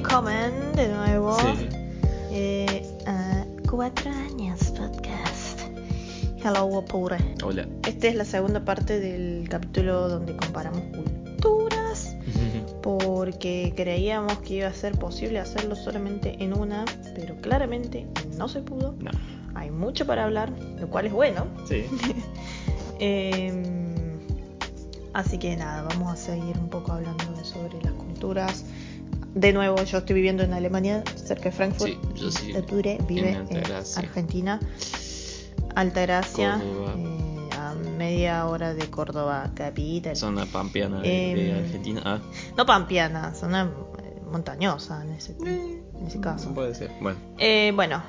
Willkommen de nuevo Sí. eh, a Cuatro Años Podcast. Hello, Wapure. Hola. Esta es la segunda parte del capítulo donde comparamos culturas porque creíamos que iba a ser posible hacerlo solamente en una, pero claramente no se pudo. No. Hay mucho para hablar, lo cual es bueno. Sí. Eh, así que nada, vamos a seguir un poco hablando sobre las culturas. De nuevo, yo estoy viviendo en Alemania, cerca de Frankfurt. Sí, yo sí. Arture vive En. Argentina. Altagracia, eh, a media hora de Córdoba, capital. Zona pampeana de, de Em, Argentina. Ah, No pampeana, zona eh, montañosa en ese, en ese caso. puede ser. Bueno. Eh, bueno,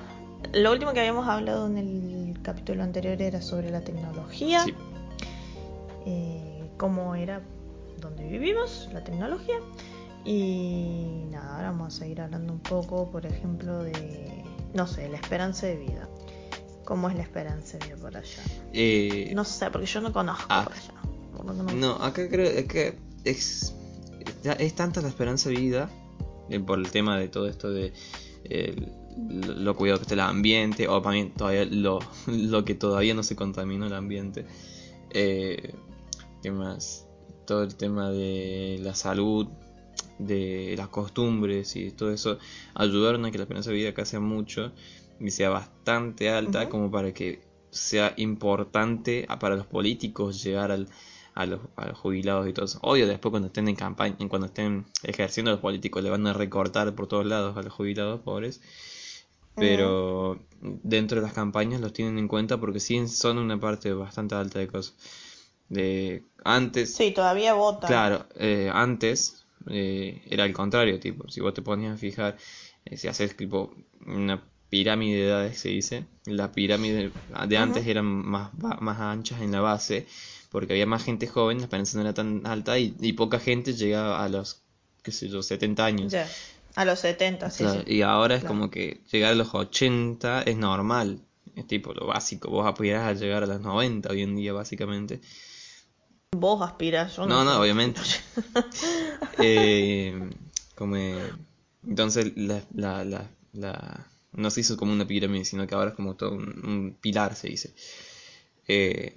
lo último que habíamos hablado en el capítulo anterior era sobre la tecnología. Sí. eh, cómo era donde vivimos, la tecnología. Y nada, ahora vamos a seguir hablando un poco, por ejemplo, de, no sé, la esperanza de vida. ¿Cómo es la esperanza de vida por allá? Eh, No sé, porque yo no conozco Ah. por allá. no- No, acá creo que es, es tanta la esperanza de vida eh, por el tema de todo esto de eh, lo, lo cuidado que está el ambiente, o también todavía lo, lo que todavía no se contaminó el ambiente. Eh, ¿Qué más? Todo el tema de la salud, de las costumbres y todo eso ayudaron a que la esperanza de vida acá sea mucho y sea bastante alta como para que sea importante para los políticos llegar al, a, los, a los jubilados y todo eso. Obvio, después cuando estén en campaña, cuando estén ejerciendo los políticos, le van a recortar por todos lados a los jubilados pobres. Pero dentro de las campañas los tienen en cuenta porque sí son una parte bastante alta de cosas. De antes, Sí, todavía votan. Claro, eh, antes eh, era al contrario, tipo, si vos te ponías a fijar, eh, si haces tipo una pirámide de edades, se dice, la pirámide de antes eran más, más anchas en la base, porque había más gente joven, la esperanza no era tan alta y, y poca gente llegaba a los, qué sé yo, 70 años. Ya, a los 70, sí, Claro, sí. Y ahora es Claro. como que llegar a los 80 es normal, es tipo lo básico, vos aspirás a llegar a los 90 hoy en día, básicamente. Vos aspiras, yo No, no, sé. obviamente. Eh, como, entonces la, la, la, la- no se hizo como una pirámide, sino que ahora es como todo un, un pilar, se dice. Eh,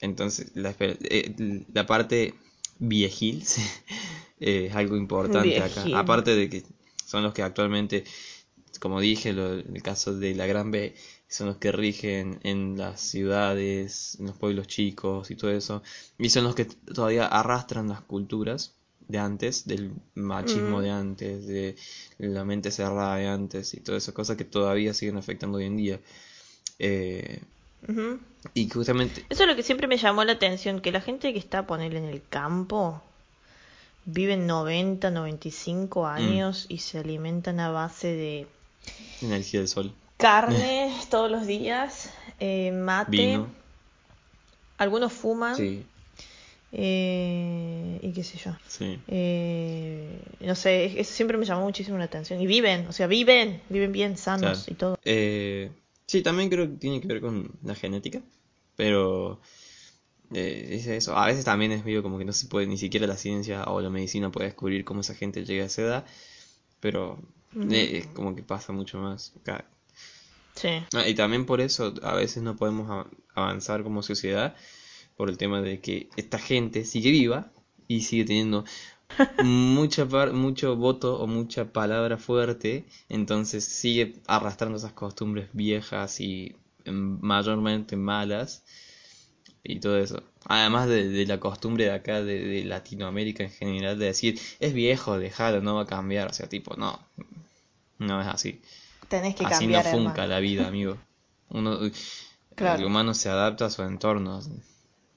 entonces la, eh, la parte viejil es algo importante acá. Aparte de que son los que actualmente, como dije, lo- el caso de la Gran B, son los que rigen en las ciudades, en los pueblos chicos y todo eso. Y son los que todavía arrastran las culturas de antes, del machismo Mm. de antes, de la mente cerrada de antes y todas esas cosas que todavía siguen afectando hoy en día. Eh, y justamente, Eso es lo que siempre me llamó la atención, que la gente que está, poner en el campo, viven 90, 95 Mm. años y se alimentan a base de energía del sol, carne todos los días, eh, mate, vino, algunos fuman sí, eh, y qué sé yo. sí. Eh, no sé, es- eso siempre me llamó muchísimo la atención. Y viven, o sea, viven, viven bien sanos Claro. y todo. Eh, sí, también creo que tiene que ver con la genética, pero eh, es eso. A veces también es medio como que no se puede, ni siquiera la ciencia o la medicina puede descubrir cómo esa gente llega a esa edad, pero es como que pasa mucho más. Sí. Ah, y también por eso a veces no podemos avanzar como sociedad, por el tema de que esta gente sigue viva y sigue teniendo mucha par- mucho voto o mucha palabra fuerte, entonces sigue arrastrando esas costumbres viejas y em, mayormente malas y todo eso. Además de, de la costumbre de acá, de, de Latinoamérica en general, de decir, es viejo, déjalo, no va a cambiar, o sea, tipo, no, no es así. Tenés que Así cambiar, no funca la vida, amigo. Uno, Claro. El humano se adapta a su entorno.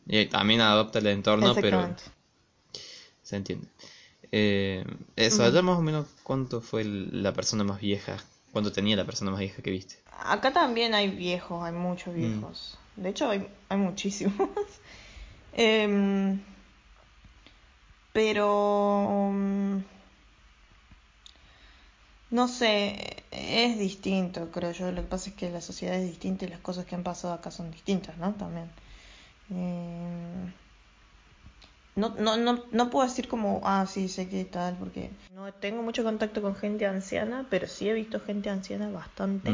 Y también adopta el entorno, pero se entiende. Eh, eso, allá más o menos, ¿cuánto fue la persona más vieja? ¿Cuánto tenía la persona más vieja que viste? Acá también hay viejos, hay muchos Mm. viejos. De hecho, hay, hay muchísimos. Em, pero... No sé, es distinto, creo yo. Lo que pasa es que la sociedad es distinta y las cosas que han pasado acá son distintas, ¿no? También. Em, no, no, no, no puedo decir como, ah, sí, sé qué tal, porque no tengo mucho contacto con gente anciana, pero sí he visto gente anciana bastante.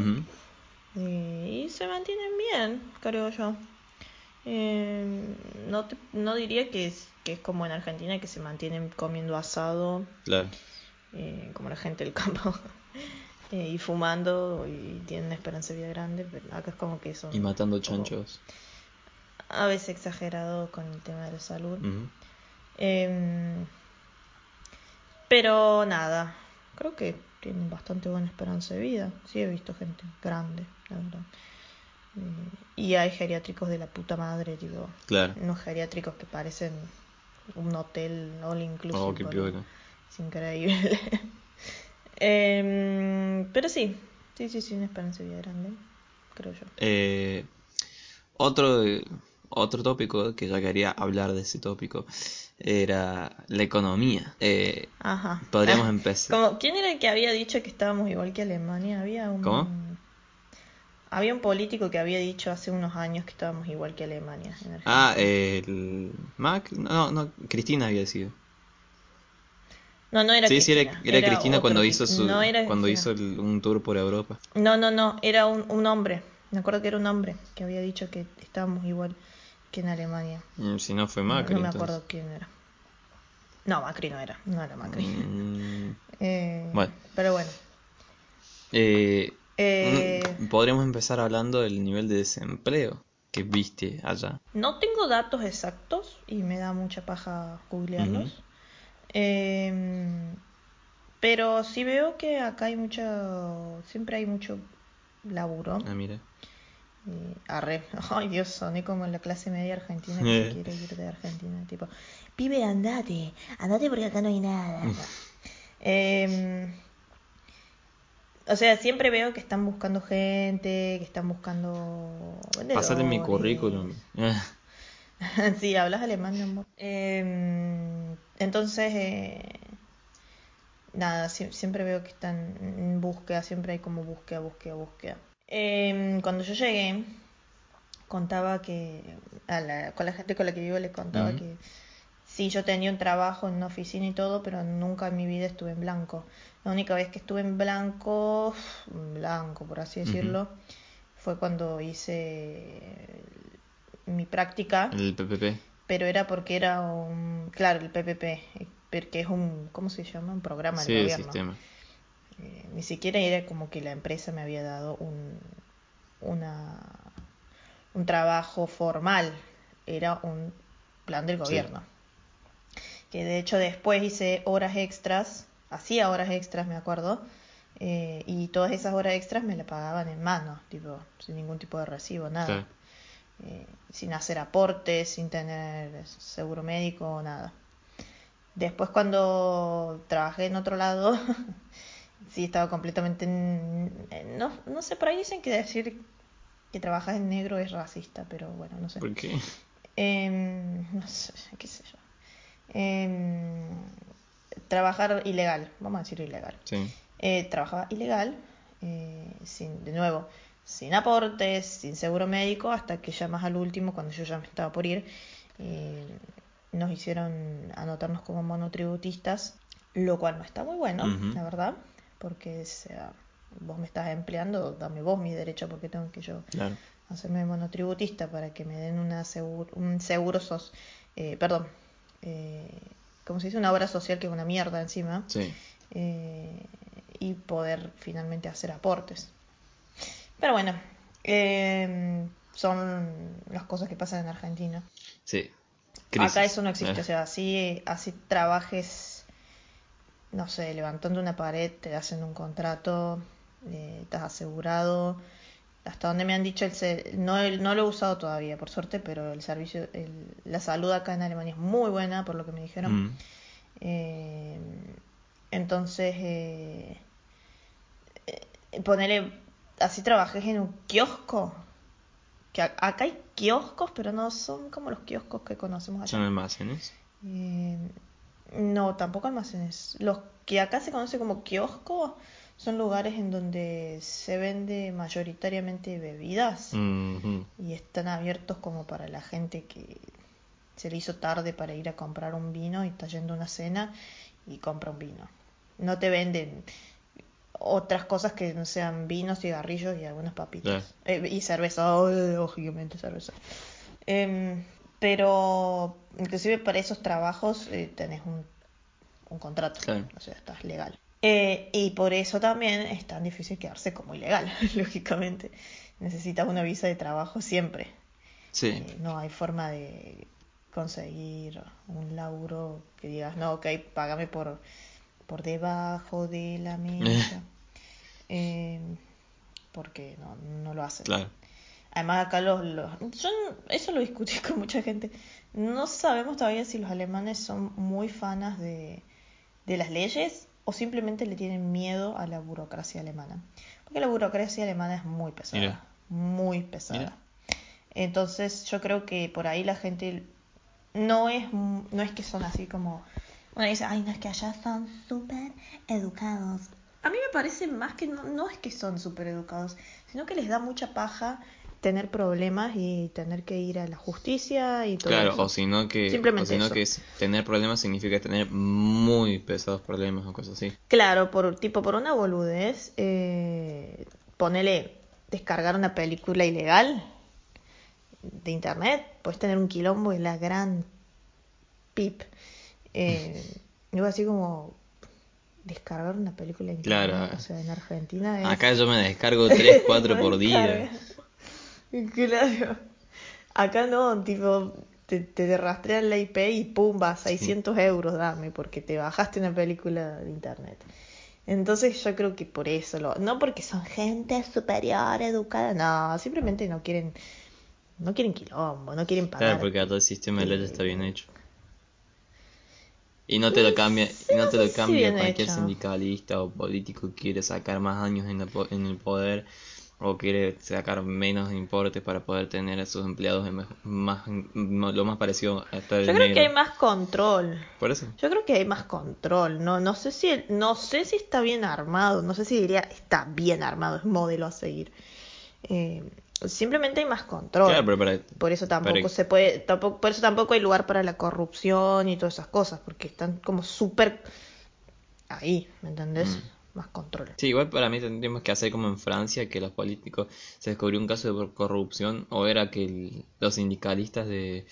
Eh, y se mantienen bien, creo yo. Eh, no, te- no diría que es, que es como en Argentina, que se mantienen comiendo asado, Claro. Eh, como la gente del campo, eh, y fumando, y tienen una esperanza de vida grande, pero acá es como que son Y matando chanchos. a veces exagerados con el tema de la salud. Em, pero nada, creo que tienen bastante buena esperanza de vida. Sí he visto gente grande, la verdad. Eh, y hay geriátricos de la puta madre, digo. Claro. Unos geriátricos que parecen un hotel all inclusive. Oh, qué. Es increíble. Em, pero sí, sí, sí, sí, una esperanza de vida grande, creo yo. Eh, otro, otro tópico que ya quería hablar de ese tópico era la economía. Eh, Ajá. Podríamos empezar. Como, ¿quién era el que había dicho que estábamos igual que Alemania? Había un, ¿Cómo? Había un político que había dicho hace unos años que estábamos igual que Alemania. en. Ah, el Mac, no, no, Cristina había sido. No, no era Sí, sí, Cristina. era, era Cristina cuando hizo su, no era cuando hizo el- un tour por Europa. No, no, no, era un, un hombre. Me acuerdo que era un hombre que había dicho que estábamos igual que en Alemania. Mm, Si no fue Macri, no, me entonces. acuerdo quién era. No, Macri no era. No era Macri. Mm, Eh, Bueno. Pero bueno. eh, Eh, mm, podríamos empezar hablando del nivel de desempleo que viste allá. No tengo datos exactos y me da mucha paja googlearlos. Em, pero sí veo que acá hay mucho, siempre hay mucho laburo. Ah, mira. Eh, arre, ay Dios, soné como en la clase media argentina que se Eh. quiere ir de Argentina, tipo, pibe, andate, andate porque acá no hay nada. Em, o sea, siempre veo que están buscando gente, que están buscando Pasate mi currículum. Sí, hablas alemán, mi amor. Em, entonces, eh, nada, sie- siempre veo que están en búsqueda, siempre hay como búsqueda, búsqueda, búsqueda. Em, cuando yo llegué, contaba que, a la- con la gente con la que vivo le contaba que sí, yo tenía un trabajo en una oficina y todo, pero nunca en mi vida estuve en blanco. La única vez que estuve en blanco, blanco por así decirlo, fue cuando hice mi práctica El PPP. Pero era porque era un, claro, el PPP, porque es un, ¿cómo se llama? Un programa Sí, del el gobierno. sistema. Eh, ni siquiera era como que la empresa me había dado un, una, un trabajo formal, era un plan del Sí. gobierno. Que de hecho después hice horas extras, hacía horas extras, me acuerdo, eh, y todas esas horas extras me las pagaban en mano, tipo, sin ningún tipo de recibo, nada Claro. Eh, sin hacer aportes, sin tener seguro médico, nada. Después cuando trabajé en otro lado, sí estaba completamente... en- en- no, no sé, por ahí dicen que decir que trabajas en negro es racista, pero bueno, no sé. ¿Por qué? Em, no sé, qué sé yo. Em, trabajar ilegal, vamos a decir ilegal. Sí. Eh, trabajaba ilegal, eh, sin, de nuevo, sin aportes, sin seguro médico, hasta que ya más al último, cuando yo ya me estaba por ir, eh, nos hicieron anotarnos como monotributistas, lo cual no está muy bueno, la verdad, porque sea, vos me estás empleando, dame vos mi derecho, porque tengo que yo Claro. hacerme monotributista para que me den una seguro, un seguro sos, eh, perdón, eh, como se dice, una obra social que es una mierda encima Sí. eh, y poder finalmente hacer aportes. Pero bueno, eh, son las cosas que pasan en Argentina. Sí. Acá eso no existe, Eh, o sea, así, así trabajes, no sé, levantando una pared, te hacen un contrato, eh, estás asegurado. Hasta donde me han dicho, el se- no, el- no lo he usado todavía, por suerte, pero el servicio, el- la salud acá en Alemania es muy buena, por lo que me dijeron. mm. Eh, entonces, eh, eh, ponele, así trabajes en un kiosco. Que acá hay kioscos, pero no son como los kioscos que conocemos allá. Son almacenes. Eh, no, tampoco almacenes. Los que acá se conoce como kiosco son lugares en donde se vende mayoritariamente bebidas y están abiertos como para la gente que se le hizo tarde para ir a comprar un vino y está yendo a una cena y compra un vino. No te venden otras cosas que no sean vinos, cigarrillos y algunas papitas. Eh, y cerveza, oh, lógicamente cerveza. Em, pero inclusive para esos trabajos eh, tenés un, un contrato, Claro. o sea, estás legal. Eh, y por eso también es tan difícil quedarse como ilegal, lógicamente. Necesitas una visa de trabajo siempre. Sí. No hay forma de conseguir un laburo que digas, no, ok, págame por, por debajo de la mesa. Eh, porque no, no lo hacen. Claro. Además acá los, los yo eso lo discutí con mucha gente. No sabemos todavía si los alemanes son muy fanas de, de las leyes o simplemente le tienen miedo a la burocracia alemana. Porque la burocracia alemana es muy pesada, Mira. muy pesada. Mira. Entonces yo creo que por ahí la gente no es no es que son así como uno dice, ay, no es que allá son súper educados. A mí me parece más que no, no es que son súper educados, sino que les da mucha paja tener problemas y tener que ir a la justicia y todo Claro, eso. o sino que, o Simplemente sino eso. que es- tener problemas significa tener muy pesados problemas o cosas así. Claro, por tipo por una boludez, eh, ponele descargar una película ilegal de internet, puedes tener un quilombo y la gran pip. Eh, digo así como descargar una película internet, Claro. o sea, en Argentina es... Acá yo me descargo 3, 4 por día. Claro. Acá no, tipo, te, te rastrean la IP y pumba, 600 euros dame, porque te bajaste una película de internet. Entonces yo creo que por eso, lo, no porque son gente superior, educada, no, simplemente no quieren, no quieren quilombo, no quieren pagar. Claro, porque todo el sistema de leyes está bien hecho. Y no te lo cambia, y no te lo cambia cualquier hecho. sindicalista o político que quiere sacar más años en, la po- en el poder o quiere sacar menos importes para poder tener a sus empleados en mej- más, lo más parecido a estar Yo creo que hay más control. Por eso. Yo creo que hay más control. No, no sé si no sé si está bien armado. No sé si diría está bien armado, es modelo a seguir. Eh, simplemente hay más control. Claro, pero para- por eso tampoco para- se puede, tampoco, por eso tampoco hay lugar para la corrupción y todas esas cosas, porque están como súper ahí, ¿me entendés? Mm. Más control. Sí, igual para mí tendríamos que hacer como en Francia, que los políticos se descubrió un caso de corrupción, o era que el- los sindicalistas de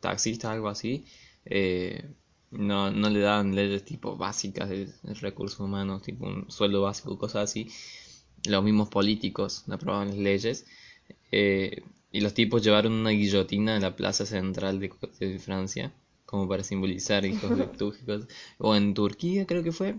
taxistas, algo así, eh, no, no le daban leyes tipo básicas de, de recursos humanos, tipo un sueldo básico, cosas así. Los mismos políticos no aprobaban las leyes, eh, y los tipos llevaron una guillotina a la plaza central de, de Francia, como para simbolizar hijos de Túgicos, o en Turquía creo que fue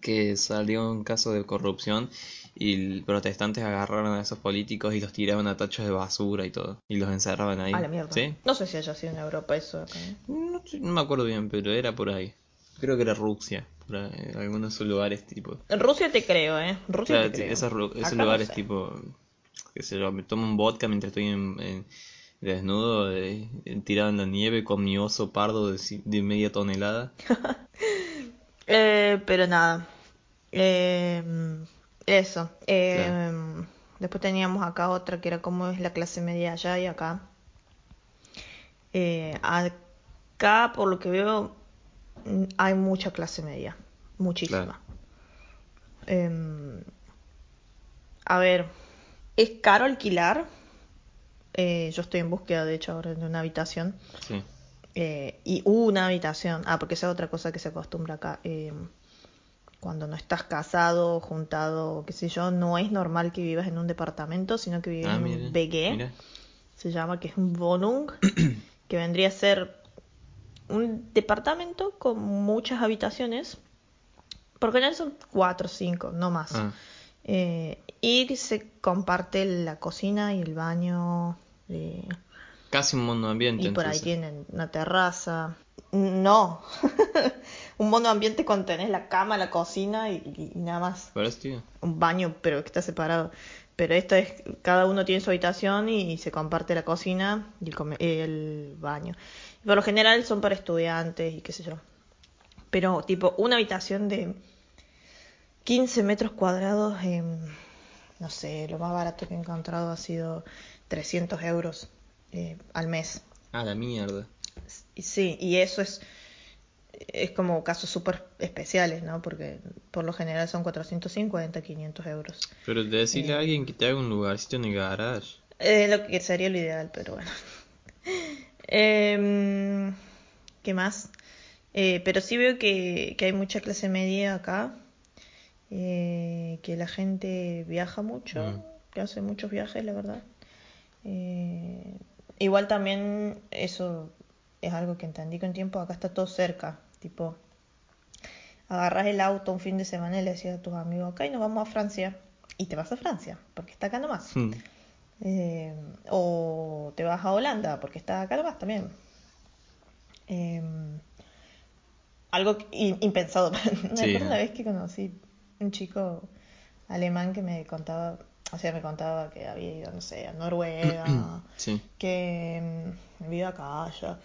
que salió un caso de corrupción y protestantes agarraron a esos políticos y los tiraban a tachos de basura y todo. Y los encerraban ahí. A la mierda. ¿Sí? No sé si haya sido en Europa eso acá. ¿eh? No, me acuerdo bien, pero era por ahí. Creo que era Rusia, por ahí, en algunos lugares tipo... En Rusia te creo, ¿eh? Rusia Claro, te creo. esos, no lugares sé. tipo... qué sé yo, me tomo un vodka mientras estoy en, en- desnudo, eh, tirado en la nieve con mi oso pardo de, de media tonelada. Eh, pero nada. Eh, eso. Eh, Después teníamos acá otra que era cómo es la clase media allá y acá. Eh, acá, por lo que veo, hay mucha clase media. Muchísima. Claro. Em, a ver, es caro alquilar. Eh, yo estoy en búsqueda, de hecho, ahora de una habitación. Sí. Eh, y una habitación. Ah, porque esa es otra cosa que se acostumbra acá. Eh, cuando no estás casado, juntado, qué sé yo, no es normal que vivas en un departamento, sino que vives Ah, en un mira. Se llama que es un Wohnung, que vendría a ser un departamento con muchas habitaciones. Por general son cuatro o cinco, no más. Ah. Eh, y se comparte la cocina y el baño. eh, Casi un mundo ambiente. y por ahí tienen una terraza. No. un mono ambiente con tenés la cama, la cocina y, y- y nada más. Un baño, pero que está separado. Pero esto es, cada uno tiene su habitación y, se comparte la cocina y el, come- el baño. Por lo general son para estudiantes y qué sé yo. Pero tipo, una habitación de 15 metros cuadrados, em, no sé, lo más barato que he encontrado ha sido 300 euros eh, al mes. Ah, la mierda. Sí, y eso es, es como casos súper especiales, ¿no? Porque por lo general son 450, 500 euros. Pero decirle a alguien que te haga un lugarcito en el garage. Eh, lo que sería lo ideal, pero bueno. Em, ¿Qué más? Eh, pero sí veo que, que hay mucha clase media acá, eh, que la gente viaja mucho, Mm. que hace muchos viajes, la verdad. Eh, igual también eso es algo que entendí con tiempo, acá está todo cerca, tipo, agarras el auto un fin de semana y le decías a tus amigos, ok, nos vamos a Francia, y te vas a Francia, porque está acá nomás. Mm. Eh, o te vas a Holanda, porque está acá nomás también. Eh, algo impensado. me Sí, vez que conocí un chico alemán que me contaba, o sea, me contaba que había ido, no sé, a Noruega, Sí. que mm, había acá, allá.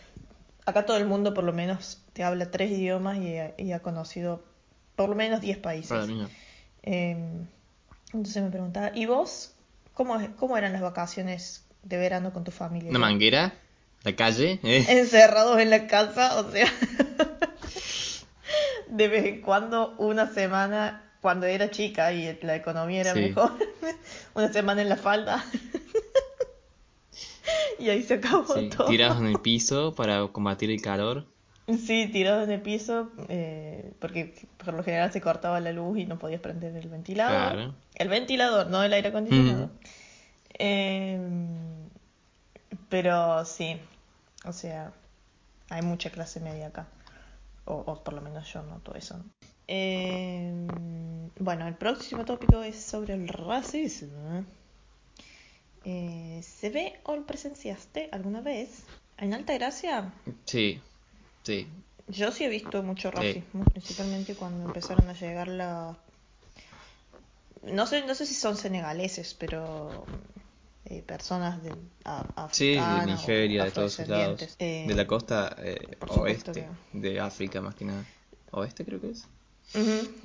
Acá todo el mundo por lo menos te habla tres idiomas y, ha- y ha conocido por lo menos 10 países. Eh, entonces me preguntaba, ¿y vos? ¿Cómo, cómo eran las vacaciones de verano con tu familia? Una manguera, la calle, ¿eh? Encerrados en la casa, o sea, de vez en cuando, una semana, cuando era chica y la economía era Sí. mejor, una semana en la falda. y ahí se acabó Sí, todo. tirados en el piso para combatir el calor. Sí, tirados en el piso, eh, porque por lo general se cortaba la luz y no podías prender el ventilador. Claro. El ventilador, no el aire acondicionado. Ujú. Eh, pero sí, o sea, hay mucha clase media acá. O, o por lo menos yo noto eso. Eh, bueno, el próximo tópico es sobre el racismo. Eh, ¿Se ve o lo presenciaste alguna vez? En Altagracia, Sí, sí. yo sí he visto mucho Sí. racismo, principalmente cuando empezaron a llegar las... No sé, no sé si son senegaleses, pero eh, personas de a- Sí, de Nigeria, de todos esos lados. Eh, De la costa eh, supuesto oeste, de África más que nada. Oeste creo que es.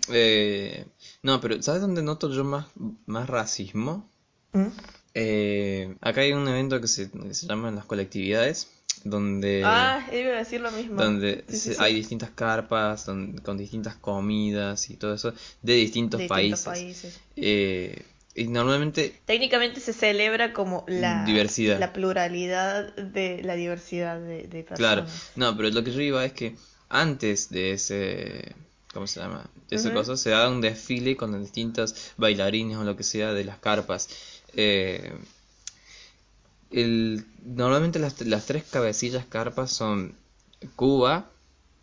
Eh, no, pero ¿sabes dónde noto yo más, más racismo? ¿Mm? Eh, acá hay un evento que se, que se llama las colectividades, donde, ah, iba a decir lo mismo. donde Sí, se- sí. hay distintas carpas don- con distintas comidas y todo eso de distintos, De países. distintos países. Eh, y normalmente Técnicamente se celebra como la Diversidad. la pluralidad de la diversidad de, de Claro, personas. no, pero lo que yo iba es que antes de ese, ¿cómo se llama? Esa cosa, se da un desfile con los distintos bailarines o lo que sea de las carpas. Eh, el, normalmente las, las tres cabecillas carpas son Cuba,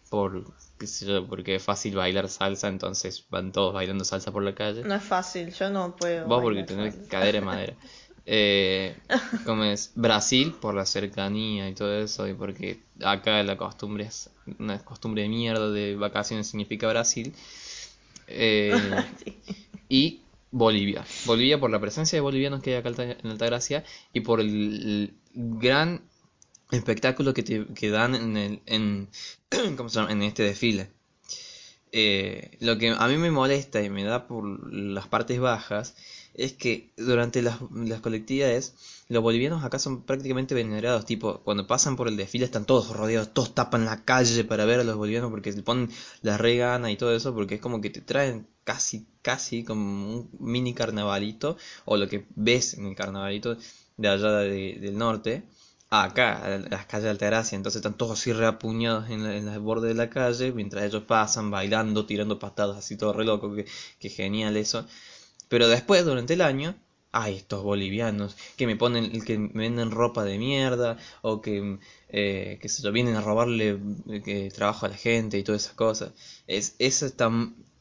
por, qué sé yo, porque es fácil bailar salsa, entonces van todos bailando salsa por la calle. No es fácil, yo no puedo. Vos porque tenés salsa. cadera de madera. Eh, como es Brasil por la cercanía y todo eso y porque acá la costumbre es una costumbre de mierda de vacaciones significa Brasil. Eh, Sí. y Bolivia. Bolivia por la presencia de bolivianos que hay acá Alta- en Altagracia y por el, el gran espectáculo que, te- que dan en, el, en, ¿cómo se llama? en este desfile. Eh, lo que a mí me molesta y me da por las partes bajas es que durante las, las colectividades los bolivianos acá son prácticamente venerados, tipo cuando pasan por el desfile están todos rodeados, todos tapan la calle para ver a los bolivianos porque se ponen la regana y todo eso porque es como que te traen casi, casi como un mini carnavalito o lo que ves en el carnavalito de allá de- del norte acá, a las calles de Altagracia, entonces están todos así reapuñados en, la, en el borde de la calle, mientras ellos pasan, bailando, tirando patadas, así todo re loco, que, que genial eso. Pero después, durante el año, hay estos bolivianos que me ponen, que me venden ropa de mierda, o que, eh, que se yo, vienen a robarle eh, que trabajo a la gente y todas esas cosas. Es, eso está,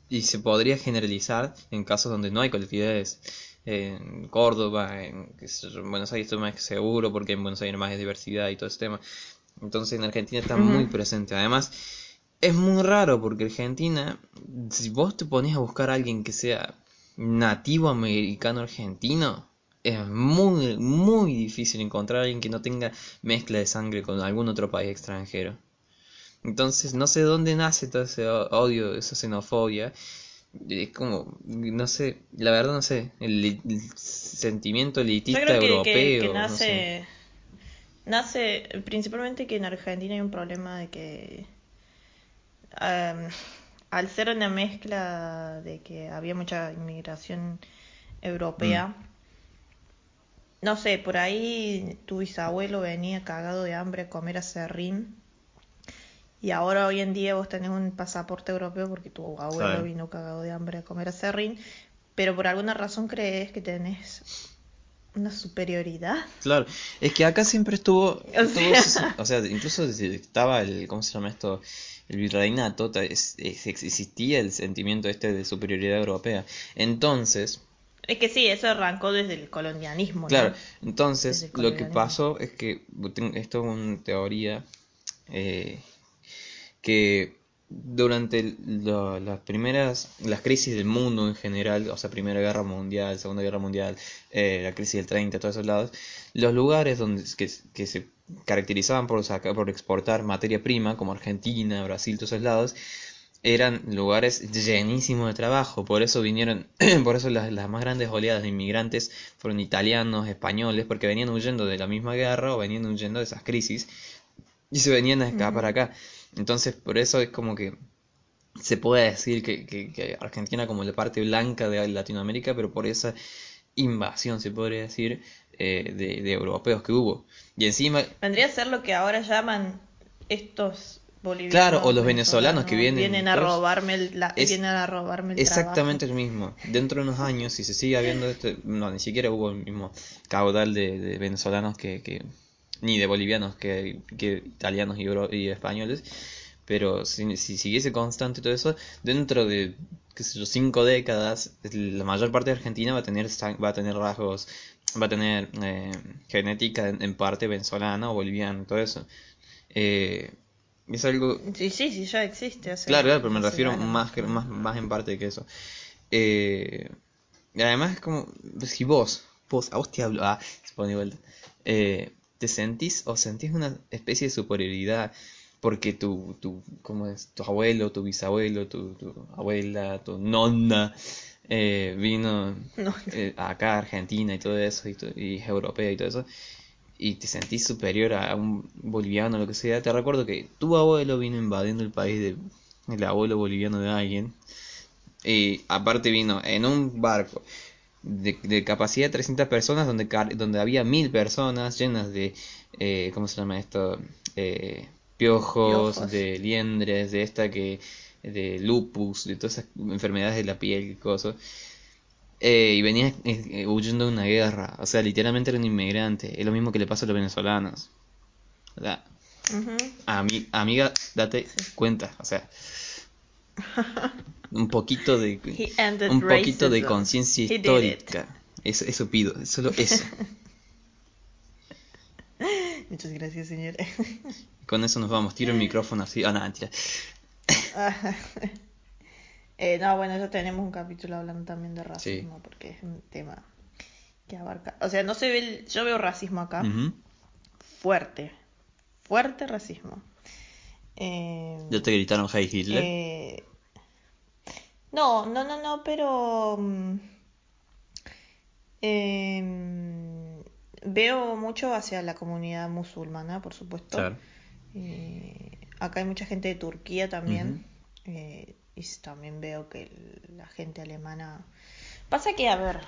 y se podría generalizar en casos donde no hay colectividades en Córdoba, en, Buenos Aires esto más seguro, porque en Buenos Aires más diversidad y todo ese tema. Entonces en Argentina está muy presente. Además, es muy raro porque Argentina, si vos te pones a buscar a alguien que sea nativo americano argentino, es muy, muy difícil encontrar a alguien que no tenga mezcla de sangre con algún otro país extranjero. Entonces, no sé dónde nace todo ese odio, esa xenofobia. Es como, no sé, la verdad no sé, el, el sentimiento Yo elitista creo que, europeo, que, que no sé. nace nace principalmente que en Argentina hay un problema de que em, al ser una mezcla de que había mucha inmigración europea, Mm. no sé, por ahí tu bisabuelo venía cagado de hambre a comer a serrín y ahora hoy en día vos tenés un pasaporte europeo porque tu abuelo vino cagado de hambre a comer a serrín, pero por alguna razón crees que tenés una superioridad. Claro, es que acá siempre estuvo, estuvo sea- ese- o sea, incluso estaba el, ¿cómo se llama esto? El virreinato, ta- es- es- existía el sentimiento este de superioridad europea. Entonces, Es que sí, eso arrancó desde el colonialismo, ¿no? claro, entonces lo que pasó es que, esto es una teoría, eh, que durante lo- las primeras, las crisis del mundo en general, o sea, Primera Guerra Mundial, Segunda Guerra Mundial, eh, la crisis del 30, todos esos lados, los lugares donde que, que se caracterizaban por por exportar materia prima, como Argentina, Brasil, todos esos lados, eran lugares llenísimos de trabajo, por eso vinieron, por eso las, las más grandes oleadas de inmigrantes fueron italianos, españoles, porque venían huyendo de la misma guerra o venían huyendo de esas crisis y se venían a escapar Ujú. acá. Entonces, por eso es como que se puede decir que, que, que Argentina como la parte blanca de Latinoamérica, pero por esa invasión, se podría decir, eh, de, de europeos que hubo. Y encima, Vendría a ser lo que ahora llaman estos bolivianos. Claro, o los venezolanos que vienen, Vienen a robarme el, la- Es vienen a robarme el exactamente trabajo. lo mismo. Dentro de unos años, si se sigue habiendo esto, no, ni siquiera hubo el mismo caudal de, de venezolanos que, que- ni de bolivianos que, que italianos y, euro- y españoles, pero si, si siguiese constante todo eso, dentro de qué sé yo, cinco décadas, la mayor parte de Argentina va a tener va a tener rasgos, va a tener eh, genética en, en parte venezolana o boliviana, todo eso. Eh, es algo Sí, sí, sí, ya existe. o sea, Claro, claro, pero me refiero más, que- más, más en parte que eso. Eh, y además es como, si vos, vos, a vos te hablo, ah, se pone vuelta, eh, te sentís o sentís una especie de superioridad porque tu, tu, ¿cómo es? Tu abuelo, tu bisabuelo, tu, tu abuela, tu nonna, eh, vino No. eh, acá a Argentina y todo eso, y, y es europea y todo eso, y te sentís superior a un boliviano o lo que sea, te recuerdo que tu abuelo vino invadiendo el país de el abuelo boliviano de alguien, y aparte vino en un barco de, de capacidad de 300 personas donde, donde había mil personas llenas de, eh, ¿cómo se llama esto? Eh, piojos, Piojos. de liendres, de esta que, de lupus, de todas esas enfermedades de la piel y cosas. Eh, y venía eh, eh, huyendo de una guerra, o sea, literalmente era un inmigrante, es lo mismo que le pasa a los venezolanos. O sea, Ujú. ami- amiga, date cuenta, o sea, un poquito de un poquito de conciencia histórica. Eso, eso pido, solo eso. Muchas gracias, señora. Con eso nos vamos, tiro el micrófono así. Ah, no, mentira. Eh, no, bueno, ya tenemos un capítulo hablando también de racismo, porque es un tema que abarca. O sea, no se ve. el- Yo veo racismo acá. Fuerte. Fuerte racismo. Eh, Ya te gritaron Hey Hitler. eh, no, no, no, no, pero. mm, em, veo mucho hacia la comunidad musulmana, por supuesto. Claro. Eh, acá hay mucha gente de Turquía también. eh, y también veo que la gente alemana. Pasa que, a ver,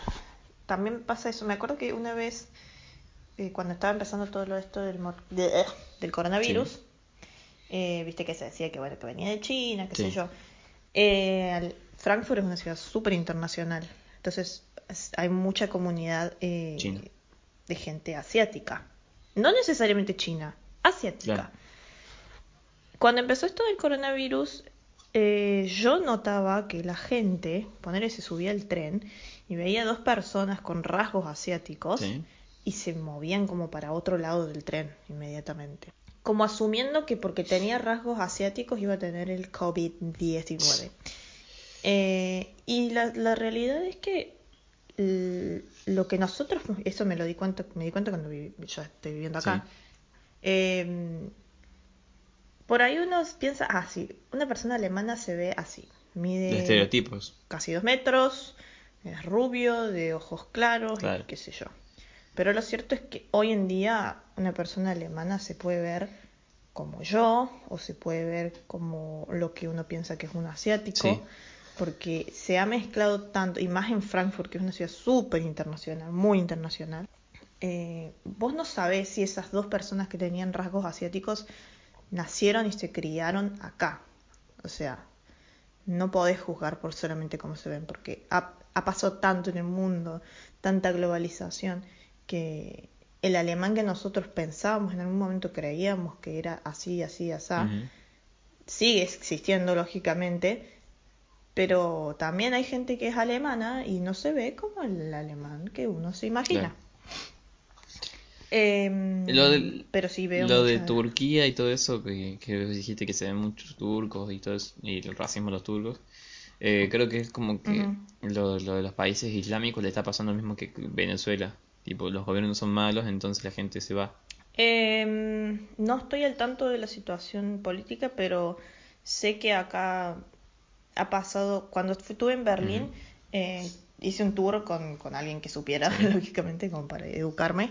también pasa eso. Me acuerdo que una vez, eh, cuando estaba empezando todo lo esto del, mor- de- del coronavirus, viste que se decía que, bueno, que venía de China, qué sé yo. Eh, Frankfurt es una ciudad súper internacional. Entonces, es- hay mucha comunidad eh, de gente asiática. No necesariamente china, asiática. Claro. Cuando empezó esto del coronavirus, eh, yo notaba que la gente, ponerle se subía al tren y veía dos personas con rasgos asiáticos Sí. y se movían como para otro lado del tren inmediatamente. Como asumiendo que porque tenía rasgos asiáticos iba a tener el COVID-19. Eh, y la, la realidad es que lo que nosotros, eso me lo di cuenta, me di cuenta cuando viví- yo estoy viviendo acá. Sí. Eh, por ahí uno piensa, ah, sí, una persona alemana se ve así, mide De estereotipos. casi dos metros, es rubio, de ojos claros, y qué sé yo. Pero lo cierto es que hoy en día una persona alemana se puede ver como yo o se puede ver como lo que uno piensa que es un asiático. Sí. Porque se ha mezclado tanto, y más en Frankfurt, que es una ciudad súper internacional, muy internacional. eh, vos no sabés si esas dos personas que tenían rasgos asiáticos nacieron y se criaron acá. O sea, no podés juzgar por solamente cómo se ven, porque ha, ha pasado tanto en el mundo, tanta globalización, que el alemán que nosotros pensábamos, en algún momento creíamos que era así, así, así, sigue existiendo lógicamente, pero también hay gente que es alemana y no se ve como el alemán que uno se imagina. Claro. Em, Lo del- pero sí veo Lo de Turquía y todo eso, que, que dijiste que se ven muchos turcos y todo eso, y el racismo de los turcos, eh, creo que es como que Ujú. lo, lo de los países islámicos le está pasando lo mismo que Venezuela. Tipo, los gobiernos son malos, entonces la gente se va. Em, no estoy al tanto de la situación política, pero sé que acá ha pasado, cuando estuve en Berlín, eh, hice un tour con, con alguien que supiera, Sí. lógicamente, como para educarme,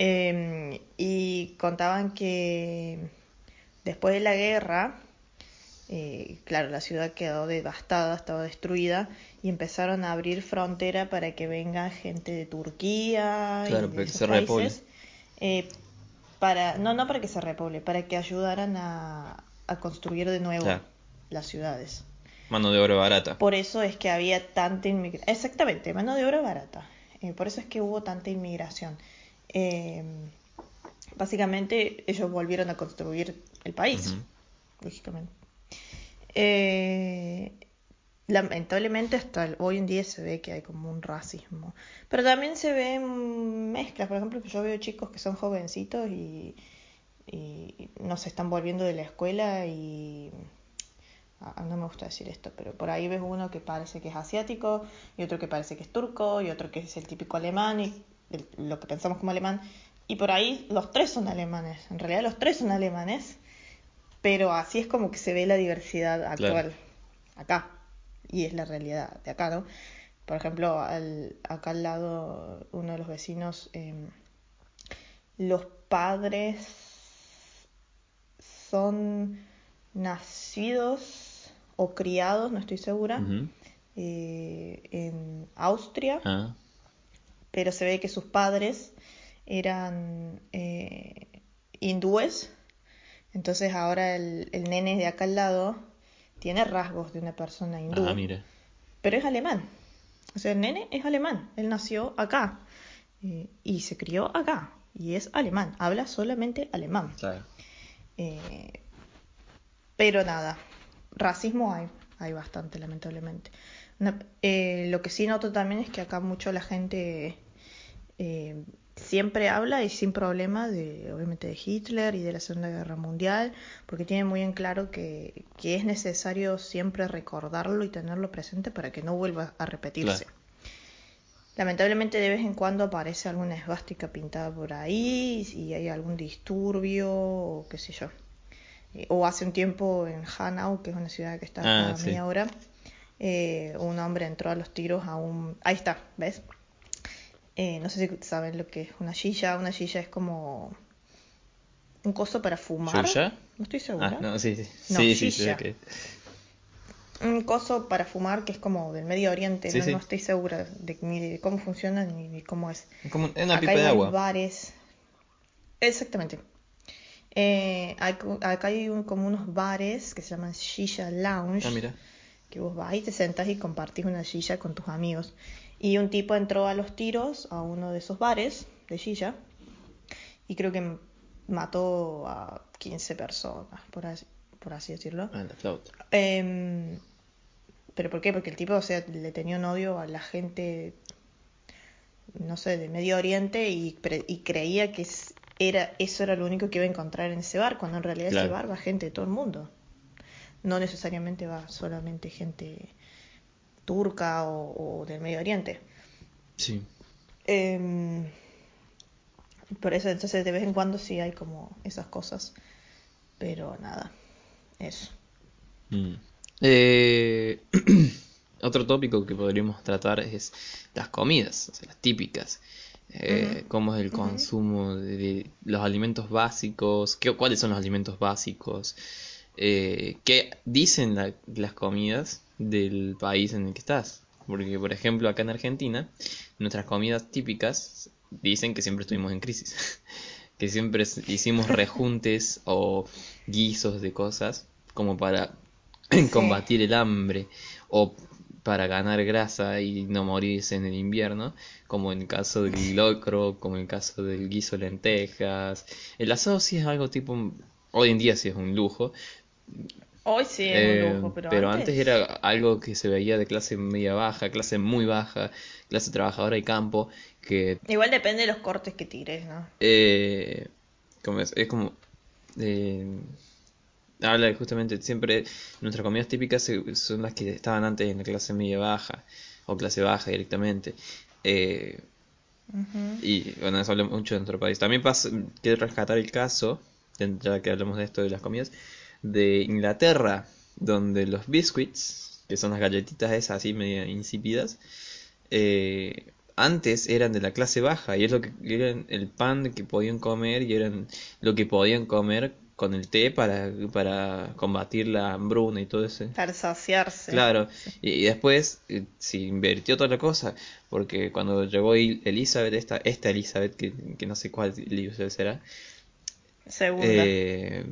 em, y contaban que después de la guerra, eh, claro, la ciudad quedó devastada, estaba destruida, y empezaron a abrir frontera para que venga gente de Turquía y de esos países, eh, para, no, no para que se repoble, para que ayudaran a, a construir de nuevo Claro. las ciudades. Mano de obra barata. Por eso es que había tanta inmigración. Exactamente, mano de obra barata. Eh, por eso es que hubo tanta inmigración. Eh, básicamente ellos volvieron a construir el país, Ujú. lógicamente. Eh, lamentablemente hasta hoy en día se ve que hay como un racismo. Pero también se ven mezclas. Por ejemplo, yo veo chicos que son jovencitos y, y no se están volviendo de la escuela y ah, no me gusta decir esto, pero por ahí ves uno que parece que es asiático y otro que parece que es turco y otro que es el típico alemán y lo que pensamos como alemán. Y por ahí los tres son alemanes. En realidad los tres son alemanes, pero así es como que se ve la diversidad actual acá. Y es la realidad de acá, ¿no? Por ejemplo, al- acá al lado, uno de los vecinos, em, los padres son nacidos o criados, no estoy segura, eh, en Austria, Ah, pero se ve que sus padres eran eh, hindúes. Entonces ahora el, el nene de acá al lado tiene rasgos de una persona hindú, ah, mira. pero es alemán. O sea, el nene es alemán, él nació acá eh, y se crió acá y es alemán, habla solamente alemán. Claro. Eh, pero nada, racismo hay, hay bastante, lamentablemente. Eh, lo que sí noto también es que acá mucho la gente eh, siempre habla y sin problema de, obviamente, de Hitler y de la Segunda Guerra Mundial, porque tiene muy en claro que, que es necesario siempre recordarlo y tenerlo presente para que no vuelva a repetirse. Claro. Lamentablemente de vez en cuando aparece alguna esvástica pintada por ahí y hay algún disturbio o qué sé yo. Eh, O hace un tiempo en Hanau, que es una ciudad que está Ah, a sí. mí ahora, eh, un hombre entró a los tiros a un... Ahí está, ¿ves? Eh, no sé si saben lo que es una silla. Una silla es como un coso para fumar. ¿Yuya? No estoy segura. Ah, no, sí, sí. No, sí, sí, Un coso para fumar que es como del Medio Oriente. Sí, no, sí. no estoy segura de, ni de cómo funciona ni de cómo es. Como una Acá pipa hay de agua. bares. Exactamente. Eh, hay acá hay un- como unos bares que se llaman Shisha Lounge. Ah, mira. Que vos vas y te sentas y compartís una silla con tus amigos. Y un tipo entró a los tiros a uno de esos bares de silla. Y creo que mató a 15 personas, por así, por así decirlo. Ah. Em, ¿Pero por qué? Porque el tipo, o sea, le tenía un odio a la gente, no sé, de Medio Oriente y, y creía que era, eso era lo único que iba a encontrar en ese bar, cuando en realidad ese bar va gente de todo el mundo. No necesariamente va solamente gente turca o, o del Medio Oriente. Sí. Em, por eso, entonces, de vez en cuando sí hay como esas cosas. Pero nada, eso. Mm. Eh, otro tópico que podríamos tratar es las comidas, o sea, las típicas. eh, cómo es el consumo de, de los alimentos básicos, qué, cuáles son los alimentos básicos, eh, qué dicen la- las comidas del país en el que estás. Porque, por ejemplo, acá en Argentina, nuestras comidas típicas dicen que siempre estuvimos en crisis, que siempre hicimos rejuntes o guisos de cosas como para combatir el hambre o para ganar grasa y no morirse en el invierno, como en el caso del locro, como en el caso del guiso de lentejas. El asado sí es algo tipo, hoy en día sí es un lujo, Hoy sí es eh, un lujo, pero, antes era algo que se veía de clase media baja, clase muy baja, clase trabajadora y campo, que Igual depende de los cortes que tires, ¿no? eh, como es, es como eh, habla justamente siempre nuestras comidas típicas son las que estaban antes en la clase media baja o clase baja directamente. Eh, y bueno eso habla mucho de nuestro país. También pasa quiero rescatar el caso ya que hablamos de esto de las comidas de Inglaterra donde los biscuits que son las galletitas esas así media insípidas eh, antes eran de la clase baja y es lo que eran el pan que podían comer y eran lo que podían comer con el té para, para combatir la hambruna y todo eso. Para saciarse. Claro, y, y después eh, se invirtió toda la cosa, porque cuando llegó Elizabeth, esta, esta Elizabeth, que, que no sé cuál Elizabeth será, Segunda. eh,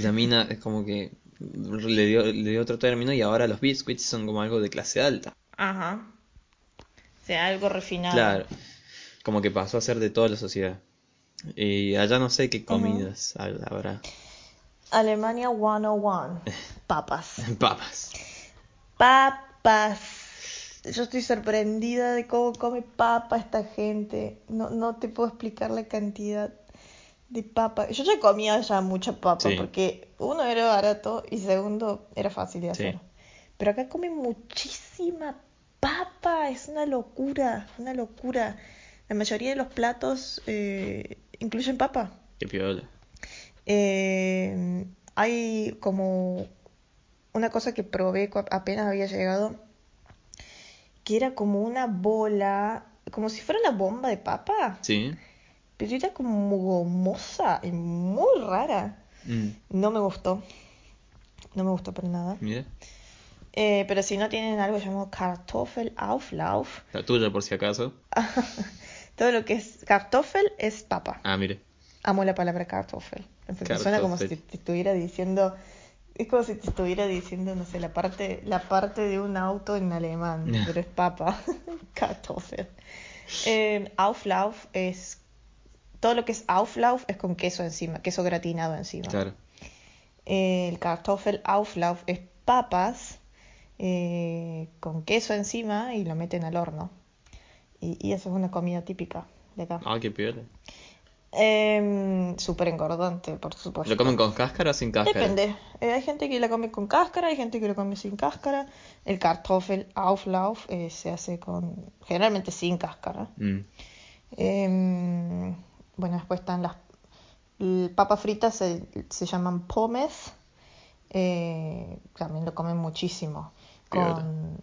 la mina es como que le dio, le dio otro término y ahora los biscuits son como algo de clase alta. Ajá. O sea, algo refinado. Claro, como que pasó a ser de toda la sociedad. Y allá no sé qué comidas hab- habrá. Alemania 101. Papas. Papas. Papas. Yo estoy sorprendida de cómo come papa esta gente. No, no te puedo explicar la cantidad de papa. Yo ya comía ya mucha papa Sí. porque uno era barato y segundo era fácil de Sí. hacer. Pero acá comen muchísima papa. Es una locura, una locura. La mayoría de los platos eh, incluyen papa. Qué piola. Eh, hay como una cosa que probé apenas había llegado, que era como una bola, como si fuera una bomba de papa, Sí. Era como gomosa y muy rara. Mm, No me gustó, no me gustó para nada. mira. Eh, pero si no tienen algo llamado Kartoffelauflauf, La tuya por si acaso. todo lo que es Kartoffel es papa. Ah, mire. Amo la palabra Kartoffel. Porque suena como si te, Kartoffel. te estuviera diciendo, es como si te estuviera diciendo, no sé, la parte, la parte de un auto en alemán, pero es papa. Kartoffel. Eh, Auflauf es, todo lo que es Auflauf es con queso encima, queso gratinado encima. Claro. Eh, el Kartoffelauflauf es papas eh, con queso encima y lo meten al horno. Y, y eso es una comida típica de acá. Ah, qué piola. Em, Súper engordante, por supuesto. ¿Lo comen con cáscara o sin cáscara? Depende. Eh, hay gente que la come con cáscara, hay gente que lo come sin cáscara. El Kartoffelauflauf eh, se hace con, generalmente sin cáscara. Mm, Em, bueno, después están las papas fritas, se, se llaman pommes. Eh, también lo comen muchísimo. Con